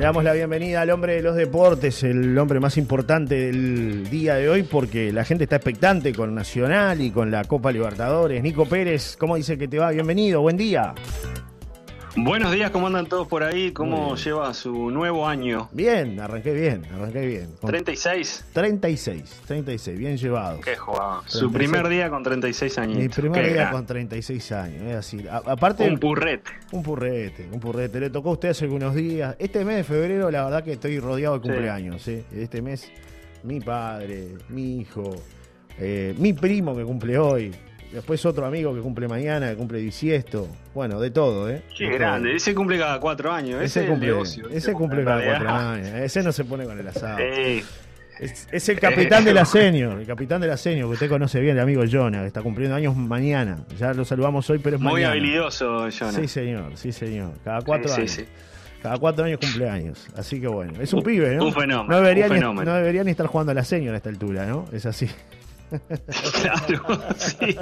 Le damos la bienvenida al hombre de los deportes, el hombre más importante del día de hoy, porque la gente está expectante con Nacional y con la Copa Libertadores. Nico Pérez, ¿cómo dice que te va? Bienvenido, buen día. Buenos días, ¿cómo andan todos por ahí? ¿Cómo lleva su nuevo año? Bien, arranqué bien, arranqué bien. Con 36. 36, 36, bien llevado. Qué jugado. Su primer día con 36 años. Mi primer día con 36 años, es así. aparte, un purrete. Un purrete, un purrete. Le tocó a usted hace algunos días. Este mes de febrero, la verdad que estoy rodeado de cumpleaños. ¿sí? Este mes, mi padre, mi hijo, eh, mi primo que cumple hoy. Después otro amigo que cumple mañana, que cumple bisiesto. Bueno, de todo, ¿eh? Qué grande. Ese cumple cada cuatro años. Ese, cumple, ese cumple cada cuatro años. Ese no se pone con el asado. Es, el capitán de la senior, el capitán de la senior, que usted conoce bien, el amigo Jonah, que está cumpliendo años mañana. Ya lo saludamos hoy, pero es Muy habilidoso, Jonah. Sí, señor, sí, señor. Cada cuatro años. Cada cuatro años cumpleaños. Así que bueno, es un, pibe, ¿no? Un fenómeno. No debería, Ni, no debería ni estar jugando a la senior a esta altura, ¿no? Es así. Claro, sí.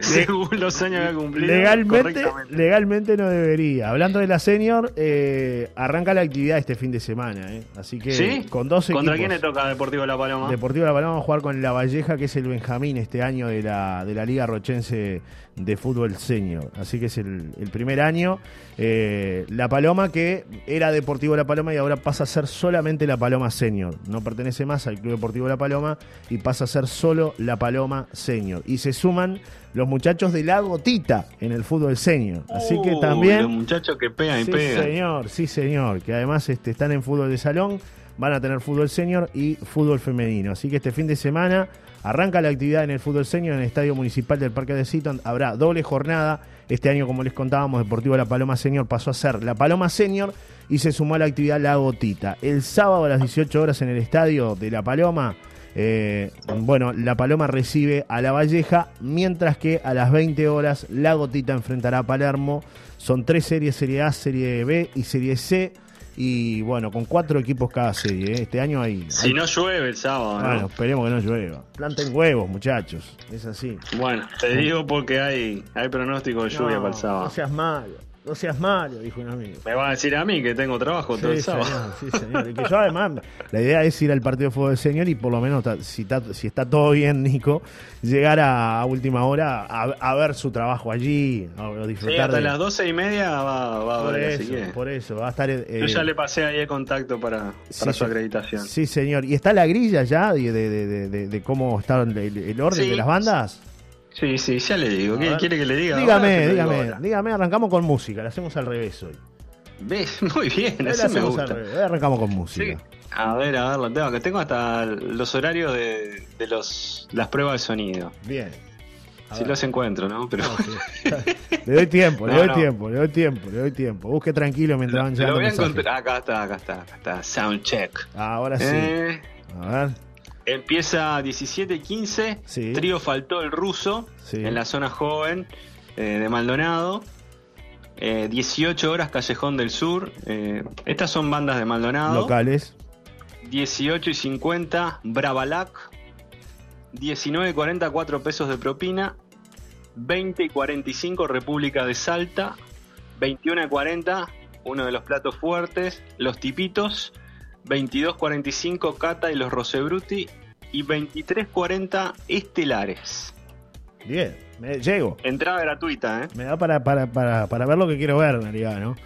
Según los años que ha cumplido. Legalmente, legalmente no debería. Hablando de la senior, eh, arranca la actividad este fin de semana. Eh. Así que con dos equipos. ¿Contra quién le toca Deportivo La Paloma? Deportivo La Paloma va a jugar con La Valleja, que es el Benjamín este año de la, de la Liga Rochense de Fútbol Senior. Así que es el, primer año. Eh, la Paloma, que era Deportivo La Paloma y ahora pasa a ser solamente La Paloma Senior. No pertenece más al Club Deportivo La Paloma y pasa a ser solo La Paloma Senior. Y se suman los muchachos de La Gotita en el fútbol senior. Así que también. Los muchachos que pegan y sí, pegan. señor, sí, señor. Que además este, están en fútbol de salón, van a tener fútbol senior y fútbol femenino. Así que este fin de semana arranca la actividad en el fútbol senior en el Estadio Municipal del Parque de Seaton. Habrá doble jornada. Este año, como les contábamos, Deportivo La Paloma Senior pasó a ser La Paloma Senior y se sumó a la actividad La Gotita. El sábado a las 18 horas en el Estadio de La Paloma eh, bueno, La Paloma recibe a La Valleja, mientras que a las 20 horas La Gotita enfrentará a Palermo. Son tres series, Serie A, Serie B y Serie C. Y bueno, con cuatro equipos cada serie. ¿eh? Este año hay. Si no llueve el sábado. Bueno, esperemos que no llueva. Planten huevos, muchachos. Es así. Bueno, te digo porque hay, hay pronóstico de lluvia para el sábado. No seas malo. No seas malo, dijo un amigo. Me va a decir a mí que tengo trabajo todo el sábado. sí, señor. Y que yo además, la idea es ir al partido de fútbol del señor y por lo menos, si está, si está todo bien, Nico, llegar a, última hora a, ver su trabajo allí, a disfrutar. Sí, hasta las doce y media va, va por a ver, eso, Por eso, va a estar. Eh, yo ya le pasé ahí el contacto para, para su acreditación. Sí, señor. ¿Y está la grilla ya de, de, de, de cómo está el, orden de las bandas? Sí, sí, ya le digo. ¿Qué quiere que le diga? Dígame, dígame, dígame, arrancamos con música, la hacemos al revés hoy. ¿Ves? Muy bien, así me gusta. arrancamos con música. A ver, a ver, lo tengo, que tengo hasta los horarios de, de los las pruebas de sonido. Bien. Si los encuentro, ¿no? Pero... le doy tiempo, le doy tiempo, le doy tiempo, le doy tiempo. Busque tranquilo mientras van llegando. Lo voy a encontrar. Acá está, acá está, acá está. Soundcheck. Ahora sí. Eh, a ver. Empieza 17-15. Trío faltó el ruso en la zona joven eh, de Maldonado. 18 eh, horas Callejón del Sur. Eh, estas son bandas de Maldonado. Locales. 18 y 50 Bravalac. 19 y 40 4 pesos de propina. 20 y 45 República de Salta. 21 y 40 uno de los platos fuertes. Los tipitos. 22.45 Cata y los Rosebruti y 23.40 Estelares. Bien, me llego. Entrada gratuita, ¿eh? Me da para, para, para, para ver lo que quiero ver en realidad, ¿no?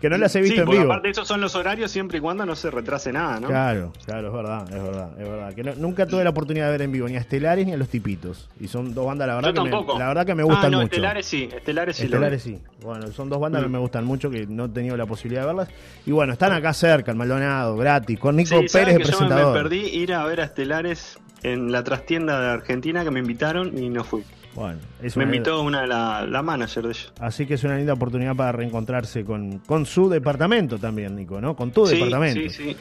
Que no las he visto en vivo. Aparte, esos son los horarios siempre y cuando no se retrase nada, ¿no? Claro, claro, es verdad, es verdad, es verdad. Que nunca tuve la oportunidad de ver en vivo ni a Estelares ni a los Tipitos. Y son dos bandas, la verdad, que me, la verdad que me gustan ah, no, mucho. Estelares sí, Estelares sí. Estelares sí. Bueno, son dos bandas que mm. me gustan mucho, que no he tenido la posibilidad de verlas. Y bueno, están acá cerca, en Maldonado, gratis, con Nico Pérez de presentador. Yo me perdí ir a ver a Estelares en la trastienda de Argentina que me invitaron y no fui. Bueno, Me invitó una de la, la, manager de ellos. Así que es una linda oportunidad para reencontrarse con, con su departamento también, Nico, ¿no? Con tu departamento. Sí, sí.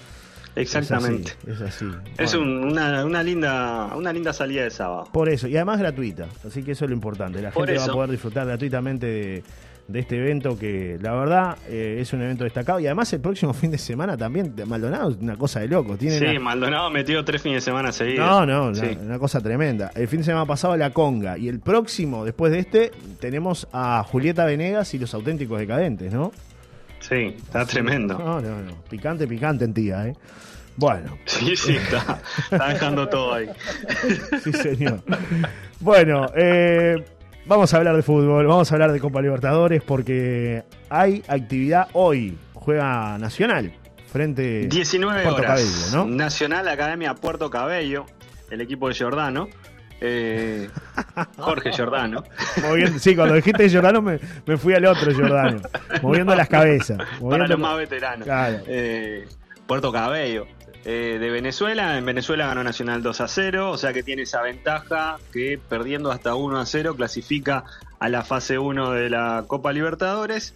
Exactamente. Es así. Es, una, una, linda, una linda salida de sábado. Por eso, y además gratuita. Así que eso es lo importante. La gente va a poder disfrutar gratuitamente de de este evento que la verdad eh, es un evento destacado y además el próximo fin de semana también Maldonado es una cosa de loco. Tiene sí, Maldonado metió tres fines de semana seguidos. No, no, una, cosa tremenda. El fin de semana pasado la Conga y el próximo, después de este, tenemos a Julieta Venegas y los auténticos decadentes, ¿no? Sí, está tremendo. No, no, no. Picante, picante en tía, ¿eh? Bueno. Sí, sí, está, está dejando todo ahí. Sí, señor. Bueno, eh, vamos a hablar de fútbol, vamos a hablar de Copa Libertadores porque hay actividad hoy. Juega Nacional frente 19 a Puerto horas. Cabello, ¿no? Nacional Academia Puerto Cabello, el equipo de Giordano. Eh, Jorge Giordano. Moviendo- sí, cuando dijiste Giordano me, me fui al otro Giordano, moviendo las cabezas. Para los más veteranos. Claro. Eh, Puerto Cabello. eh, de Venezuela, en Venezuela ganó Nacional 2 a 0, o sea que tiene esa ventaja que perdiendo hasta 1 a 0 clasifica a la fase 1 de la Copa Libertadores.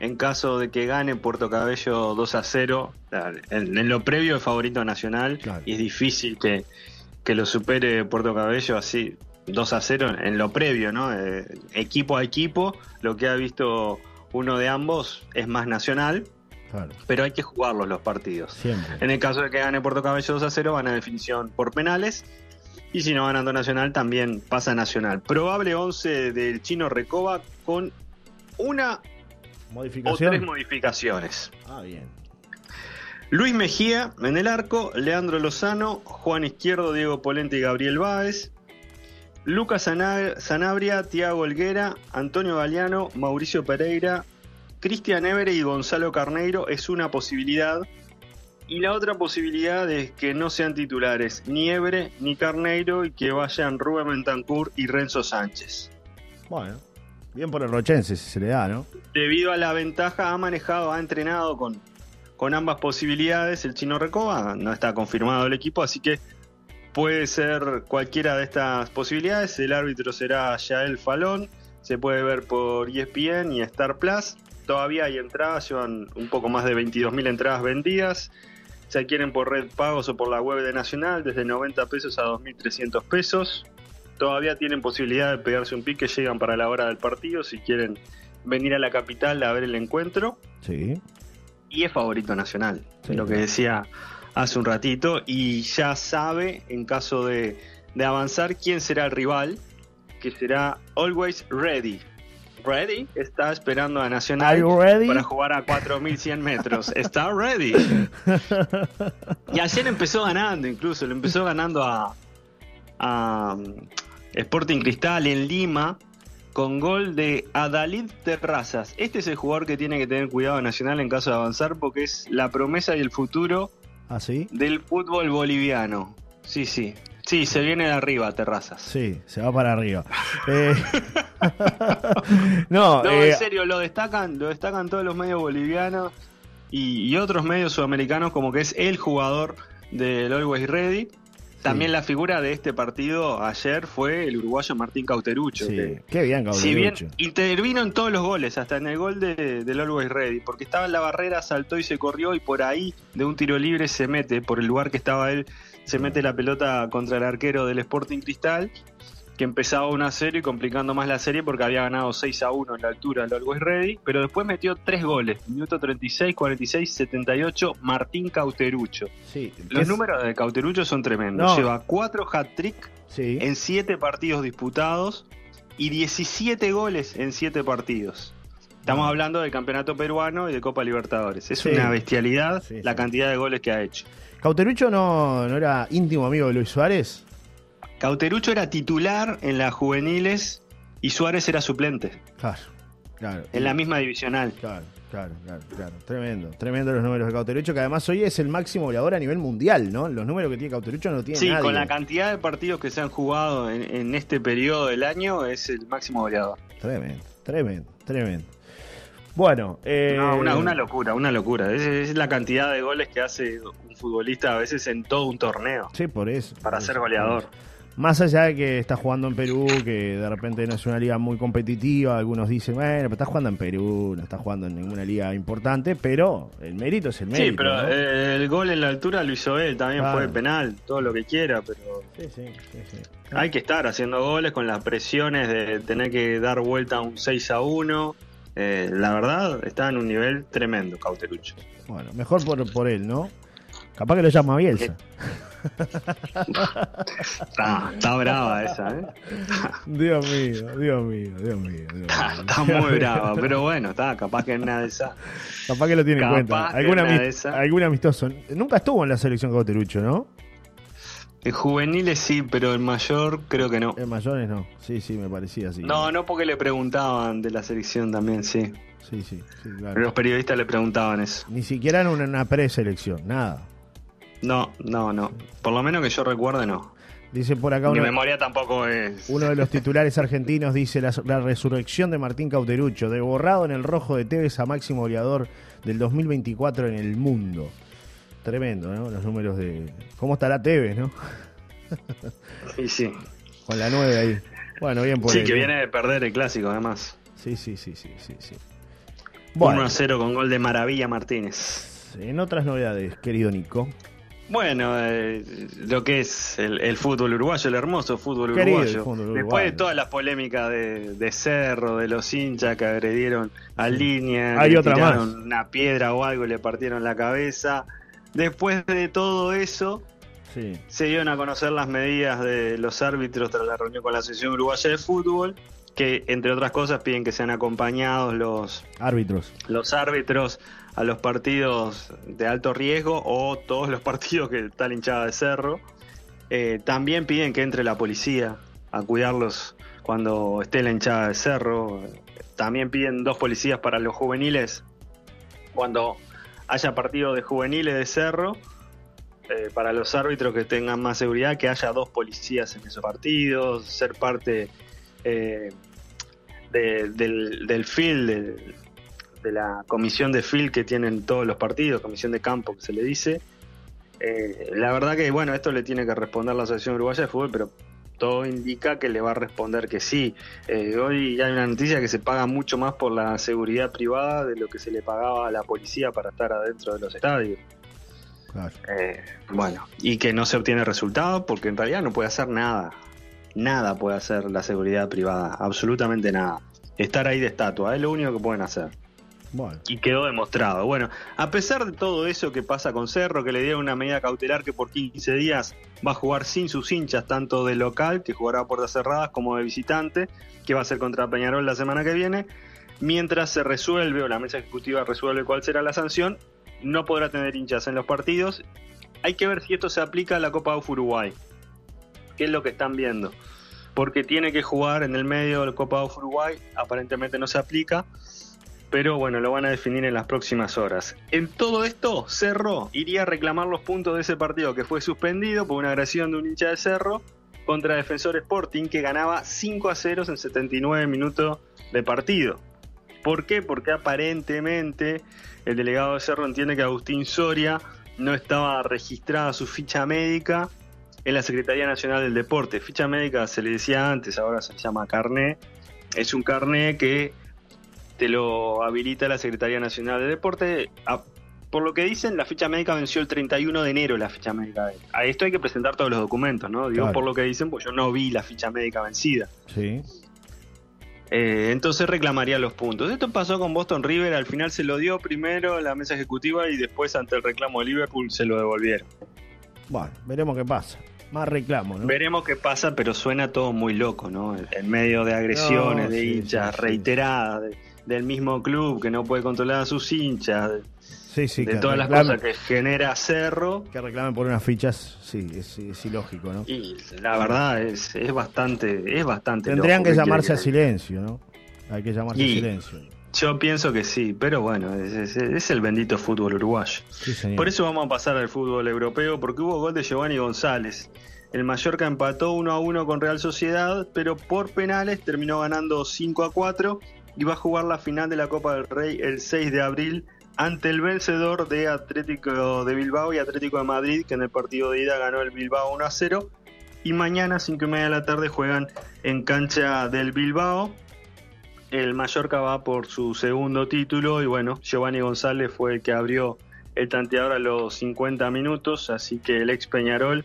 En caso de que gane Puerto Cabello 2 a 0, en, en lo previo es favorito nacional Claro. y es difícil que, que lo supere Puerto Cabello así 2 a 0 en lo previo, ¿no? Eh, equipo a equipo, lo que ha visto uno de ambos es más nacional, Claro, pero hay que jugarlos los partidos. siempre. En el caso de que gane Puerto Cabello 2 a 0, van a definición por penales. Y si no ganando Nacional, también pasa Nacional. Probable 11 del chino Recoba con una o tres modificaciones. Ah, bien. Luis Mejía en el arco, Leandro Lozano, Juan Izquierdo, Diego Polente y Gabriel Báez. Lucas Sana- Sanabria, Tiago Olguera, Antonio Galeano, Mauricio Pereira, Cristian Évere y Gonzalo Carneiro es una posibilidad. Y la otra posibilidad es que no sean titulares ni Évere ni Carneiro y que vayan Rubén Bentancur y Renzo Sánchez. Bueno, bien por el Rochense si se le da, ¿no? Debido a la ventaja, ha manejado, ha entrenado con, con ambas posibilidades. El chino Recoba no está confirmado el equipo, así que puede ser cualquiera de estas posibilidades. El árbitro será Yael Falón. Se puede ver por ESPN y Star Plus. Todavía hay entradas, llevan un poco más de 22.000 entradas vendidas. Se adquieren por red pagos o por la web de Nacional desde 90 pesos a 2.300 pesos. Todavía tienen posibilidad de pegarse un pique, llegan para la hora del partido si quieren venir a la capital a ver el encuentro. Sí. Y es favorito nacional, Sí. lo que decía hace un ratito. Y ya sabe, en caso de, de avanzar, quién será el rival, que será Always Ready. Ready está esperando a Nacional para jugar a 4100 metros. Está ready. Y ayer empezó ganando, incluso, le empezó ganando a, a um, Sporting Cristal en Lima con gol de Adalid Terrazas. Este es el jugador que tiene que tener cuidado Nacional en caso de avanzar porque es la promesa y el futuro ¿Ah, sí? del fútbol boliviano. Sí, sí. Sí, se viene de arriba Terrazas. Sí, se va para arriba. Eh, no, No, eh, en serio, lo destacan, lo destacan todos los medios bolivianos y, y otros medios sudamericanos como que es el jugador del Always Ready. También la figura de este partido ayer fue el uruguayo Martín Cauterucho. sí, que, qué bien, si bien Cauterucho. intervino en todos los goles, hasta en el gol de, del Always Ready, porque estaba en la barrera, saltó y se corrió y por ahí de un tiro libre se mete, por el lugar que estaba él, se mete la pelota contra el arquero del Sporting Cristal, que empezaba 1 a 0 y complicando más la serie porque había ganado 6 a 1 en la altura el Always Ready, pero después metió tres goles, minuto 36, 46, 78, Martín Cauterucho. Sí, Los es- números de Cauterucho son tremendos, No. lleva 4 hat-trick Sí, en 7 partidos disputados y 17 goles en 7 partidos. Estamos hablando del campeonato peruano y de Copa Libertadores. Es Sí. una bestialidad la cantidad de goles que ha hecho. Cauterucho no, no era íntimo amigo de Luis Suárez. Cauterucho era titular en las juveniles y Suárez era suplente Claro, claro. en la misma divisional. Claro, claro, claro, claro. Tremendo, tremendo los números de Cauterucho, que además hoy es el máximo goleador a nivel mundial, ¿no? Los números que tiene Cauterucho no tiene Sí, nadie. con la cantidad de partidos que se han jugado en, en este periodo del año es el máximo goleador. Tremendo, tremendo, tremendo. Bueno, eh, No, una, una locura, una locura. Es, es la cantidad de goles que hace un futbolista a veces en todo un torneo Sí, por eso. para por ser eso, goleador. por eso. Más allá de que está jugando en Perú, que de repente no es una liga muy competitiva, algunos dicen, bueno, pero está jugando en Perú, no está jugando en ninguna liga importante, pero el mérito es el mérito. Sí, pero ¿no? eh, el gol en la altura lo hizo él, también Claro. fue penal, todo lo que quiera, pero Sí, sí, sí, sí. hay que estar haciendo goles con las presiones de tener que dar vuelta a un 6 a 1. Eh, la verdad, está en un nivel tremendo, Cauterucho. Bueno, mejor por, por él, ¿no? Capaz que lo llama Bielsa. Está, brava esa, ¿eh? Dios mío, Dios mío, Dios mío. Está, muy brava, pero bueno, está, capaz que en nada de esa. Capaz que lo tiene en cuenta. Algún amistoso. Nunca estuvo en la selección Cauterucho, ¿no? En juveniles sí, pero en mayor creo que no. En mayores no, sí, sí, me parecía así. No, no porque le preguntaban de la selección también, sí. Sí, sí, sí, claro. Los periodistas le preguntaban eso. Ni siquiera en una, preselección, nada. No, no, no. Por lo menos que yo recuerde, no. Dice por acá. Mi memoria tampoco es. Uno de los titulares argentinos dice la, resurrección de Martín Cauterucho, de borrado en el rojo de Tevez a máximo goleador del 2024 en el mundo. Tremendo, ¿no? Los números de. ¿Cómo estará Tevez, no? Sí, sí. Con la 9 ahí. Bueno, bien por Sí, que viene de perder el clásico, además. Sí, sí, sí, sí, sí. sí. 1 a 0 con gol de Maravilla Martínez. En otras novedades, querido Nico. Bueno, eh, lo que es el, fútbol uruguayo, el hermoso fútbol uruguayo. Después de todas las polémicas de, Cerro, de los hinchas que agredieron a línea, Hay otra más. una piedra o algo y le partieron la cabeza. Después de todo eso, se dieron a conocer las medidas de los árbitros tras la reunión con la Asociación Uruguaya de Fútbol, que entre otras cosas piden que sean acompañados los árbitros. Los árbitros a los partidos de alto riesgo o todos los partidos que está la hinchada de cerro. Eh, también piden que entre la policía a cuidarlos cuando esté la hinchada de cerro. También piden dos policías para los juveniles cuando haya partido de juveniles de cerro eh, para los árbitros que tengan más seguridad, que haya dos policías en esos partidos, ser parte eh, del, del field, de, la comisión de field que tienen todos los partidos, comisión de campo que se le dice. Eh, la verdad que, bueno, esto le tiene que responder la Asociación Uruguaya de Fútbol, pero todo indica que le va a responder que sí. hoy hay una noticia que se paga mucho más por la seguridad privada de lo que se le pagaba a la policía para estar adentro de los estadios. Eh, bueno, y que no se obtiene resultado porque en realidad no puede hacer nada. Nada puede hacer la seguridad privada, absolutamente nada. Estar ahí de estatua, es lo único que pueden hacer. Y quedó demostrado. Bueno, a pesar de todo eso que pasa con Cerro, que le dieron una medida cautelar que por 15 días va a jugar sin sus hinchas, tanto de local, que jugará a puertas cerradas, como de visitante, que va a ser contra Peñarol la semana que viene, mientras se resuelve, o la mesa ejecutiva resuelve cuál será la sanción, no podrá tener hinchas en los partidos. Hay que ver si esto se aplica a la Copa UF Uruguay. ¿Qué es lo que están viendo? Porque tiene que jugar en el medio de la Copa UF Uruguay. Aparentemente no se aplica. Pero bueno, lo van a definir en las próximas horas. En todo esto, Cerro iría a reclamar los puntos de ese partido que fue suspendido por una agresión de un hincha de Cerro contra Defensor Sporting que ganaba 5 a 0 en 79 minutos de partido. ¿Por qué? Porque aparentemente el delegado de Cerro entiende que Agustín Soria no estaba registrada su ficha médica en la Secretaría Nacional del Deporte. Ficha médica se le decía antes, ahora se llama carné. Es un carné que te lo habilita la Secretaría Nacional del Deporte. Por lo que dicen, la ficha médica venció el 31 de enero, la ficha médica. A esto hay que presentar todos los documentos, ¿no? Digo por lo que dicen, pues yo no vi la ficha médica vencida. Sí. Eh, entonces reclamaría los puntos. Esto pasó con Boston River, al final se lo dio primero la mesa ejecutiva y después ante el reclamo de Liverpool se lo devolvieron. Bueno, veremos qué pasa. Más reclamo, ¿no? Veremos qué pasa, pero suena todo muy loco, ¿no? En medio de agresiones, de hinchas reiteradas del mismo club que no puede controlar a sus hinchas, de todas las cosas que genera Cerro. Que reclamen por unas fichas, sí, es, ilógico, ¿no? Y la verdad es, es bastante, es bastante Tendrían que llamarse a silencio, ¿no? Hay que llamarse a silencio. Yo pienso que sí, pero bueno, es, el bendito fútbol uruguayo. por eso vamos a pasar al fútbol europeo, porque hubo gol de Giovanni González. El Mallorca empató 1 a 1 con Real Sociedad, pero por penales terminó ganando 5 a 4 y va a jugar la final de la Copa del Rey el 6 de abril ante el vencedor de Atlético de Bilbao y Atlético de Madrid, que en el partido de ida ganó el Bilbao 1 a 0. Y mañana, 5 y media de la tarde, juegan en cancha del Bilbao. El Mallorca va por su segundo título y bueno, Giovanni González fue el que abrió el tanteador a los 50 minutos, así que el ex Peñarol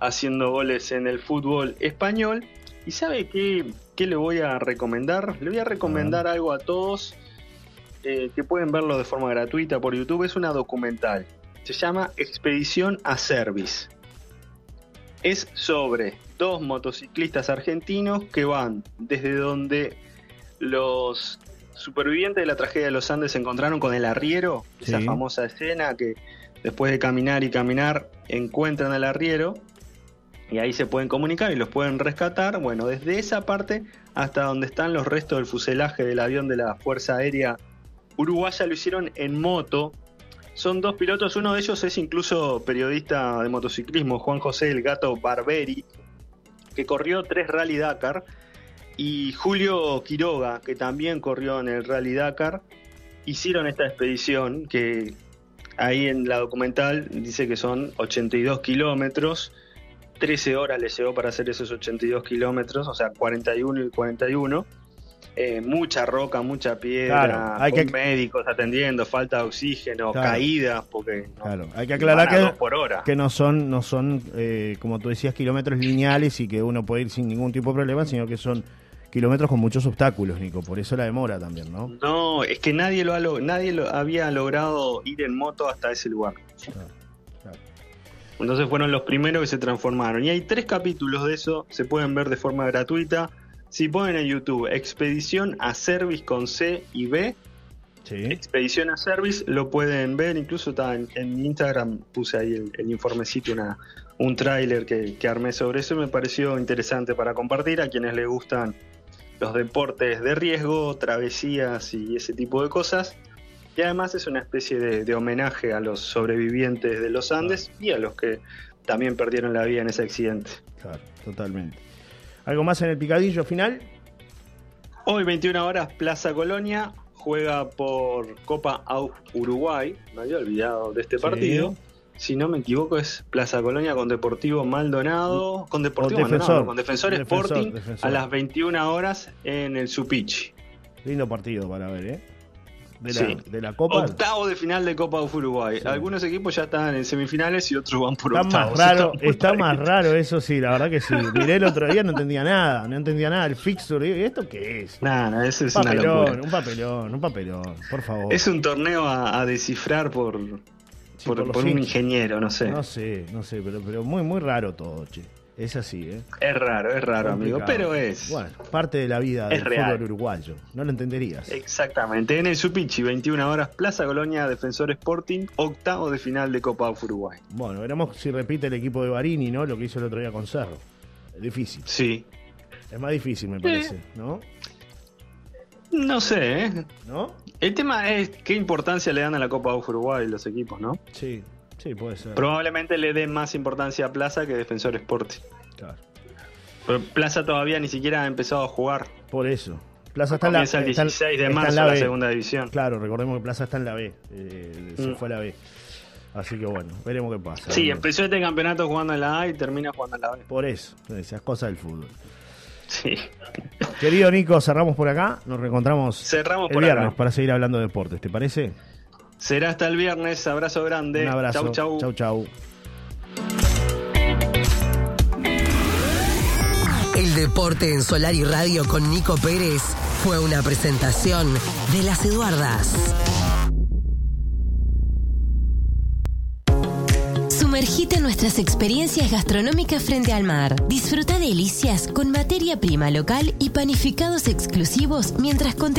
haciendo goles en el fútbol español. ¿Y sabe qué, qué le voy a recomendar? Le voy a recomendar algo a todos eh, que pueden verlo de forma gratuita por YouTube, es una documental. Se llama Expedición a Service. es sobre dos motociclistas argentinos que van desde donde los supervivientes de la tragedia de los Andes se encontraron con el arriero, esa famosa escena que después de caminar y caminar encuentran al arriero y ahí se pueden comunicar y los pueden rescatar. Bueno, desde esa parte hasta donde están los restos del fuselaje del avión de la Fuerza Aérea Uruguaya lo hicieron en moto. Son dos pilotos, uno de ellos es incluso periodista de motociclismo, Juan José El Gato Barberi, que corrió tres Rally Dakar, y Julio Quiroga, que también corrió en el Rally Dakar, hicieron esta expedición que ahí en la documental dice que son 82 kilómetros, 13 horas les llevó para hacer esos 82 kilómetros, o sea, 41 y 41. Eh, mucha roca, mucha piedra, Claro, hay con que- médicos atendiendo, falta de oxígeno, Claro. caídas, porque no- Claro, hay que aclarar que, por hora. que no son, no son eh, como tú decías, kilómetros lineales y que uno puede ir sin ningún tipo de problema, sino que son kilómetros con muchos obstáculos, Nico. Por eso la demora también, ¿no? No, es que nadie lo, ha nadie lo había logrado ir en moto hasta ese lugar. Claro. Entonces fueron los primeros que se transformaron. Y hay tres capítulos de eso, se pueden ver de forma gratuita. Si ponen en YouTube Expedición a Service con C y B, Sí. Expedición a Service, lo pueden ver. Incluso está en, en Instagram puse ahí el, el informecito, una, un tráiler que, que armé sobre eso. y Me pareció interesante para compartir a quienes les gustan los deportes de riesgo, travesías y ese tipo de cosas. Y además es una especie de, de homenaje a los sobrevivientes de los Andes y a los que también perdieron la vida en ese accidente. Claro, totalmente. ¿Algo más en el picadillo final? Hoy 21 horas Plaza Colonia juega por Copa Uruguay. Me había olvidado de este Sí. partido. Si no me equivoco es Plaza Colonia con Deportivo Maldonado, con Deportivo Maldonado, con Defensor, Defensor, Sporting Defensor. a las 21 horas en el Supichi. Lindo partido para ver, ¿eh? De la, Sí. de la Copa. Octavo de final de Copa AUF Uruguay. Sí. Algunos equipos ya están en semifinales y otros van por Está octavos. más raro, muy está más raro eso sí, la verdad que sí. Miré el otro día, no entendía nada, no entendía nada. El fixture, ¿y esto qué es? Nah, eso es Un una papelón, locura. un papelón, un papelón, por favor. Es un torneo a, a descifrar por, Sí, por, por los por un ingeniero, no sé. No sé, no sé, pero, pero muy, muy raro todo, che. Es así, ¿eh? Es raro, es raro, amigo, pero es. Bueno, parte de la vida Es del real. fútbol uruguayo. No lo entenderías. Exactamente, en el Supichi, 21 horas, Plaza Colonia, Defensor Sporting, octavo de final de Copa of Uruguay. Bueno, veremos si repite el equipo de Barini, ¿no? Lo que hizo el otro día con Cerro. Es difícil. Sí. Es más difícil, me parece, ¿no? No sé, ¿eh? ¿No? El tema es qué importancia le dan a la Copa of Uruguay los equipos, ¿no? Sí, sí, puede ser. Probablemente le den más importancia a Plaza que Defensor Sporting. Claro. Pero Plaza todavía ni siquiera ha empezado a jugar. Por eso. Plaza está en la, el está en- 16 de está en marzo la la, segunda división. Claro, recordemos que Plaza está en la B. eh, se Mm. fue a la B. Así que bueno, veremos qué pasa. Sí, empezó este campeonato jugando en la A y termina jugando en la B. Por eso, esas cosas del fútbol. Sí. Querido Nico, cerramos por acá. Nos reencontramos Cerramos el por viernes acá. para seguir hablando de deportes. ¿Te parece? Será hasta el viernes. Abrazo grande. Un abrazo. Chau, chau. Chau, chau. El deporte en Solar y Radio con Nico Pérez fue una presentación de las Eduardas. Sumergite en nuestras experiencias gastronómicas frente al mar. Disfruta delicias con materia prima local y panificados exclusivos mientras contemplas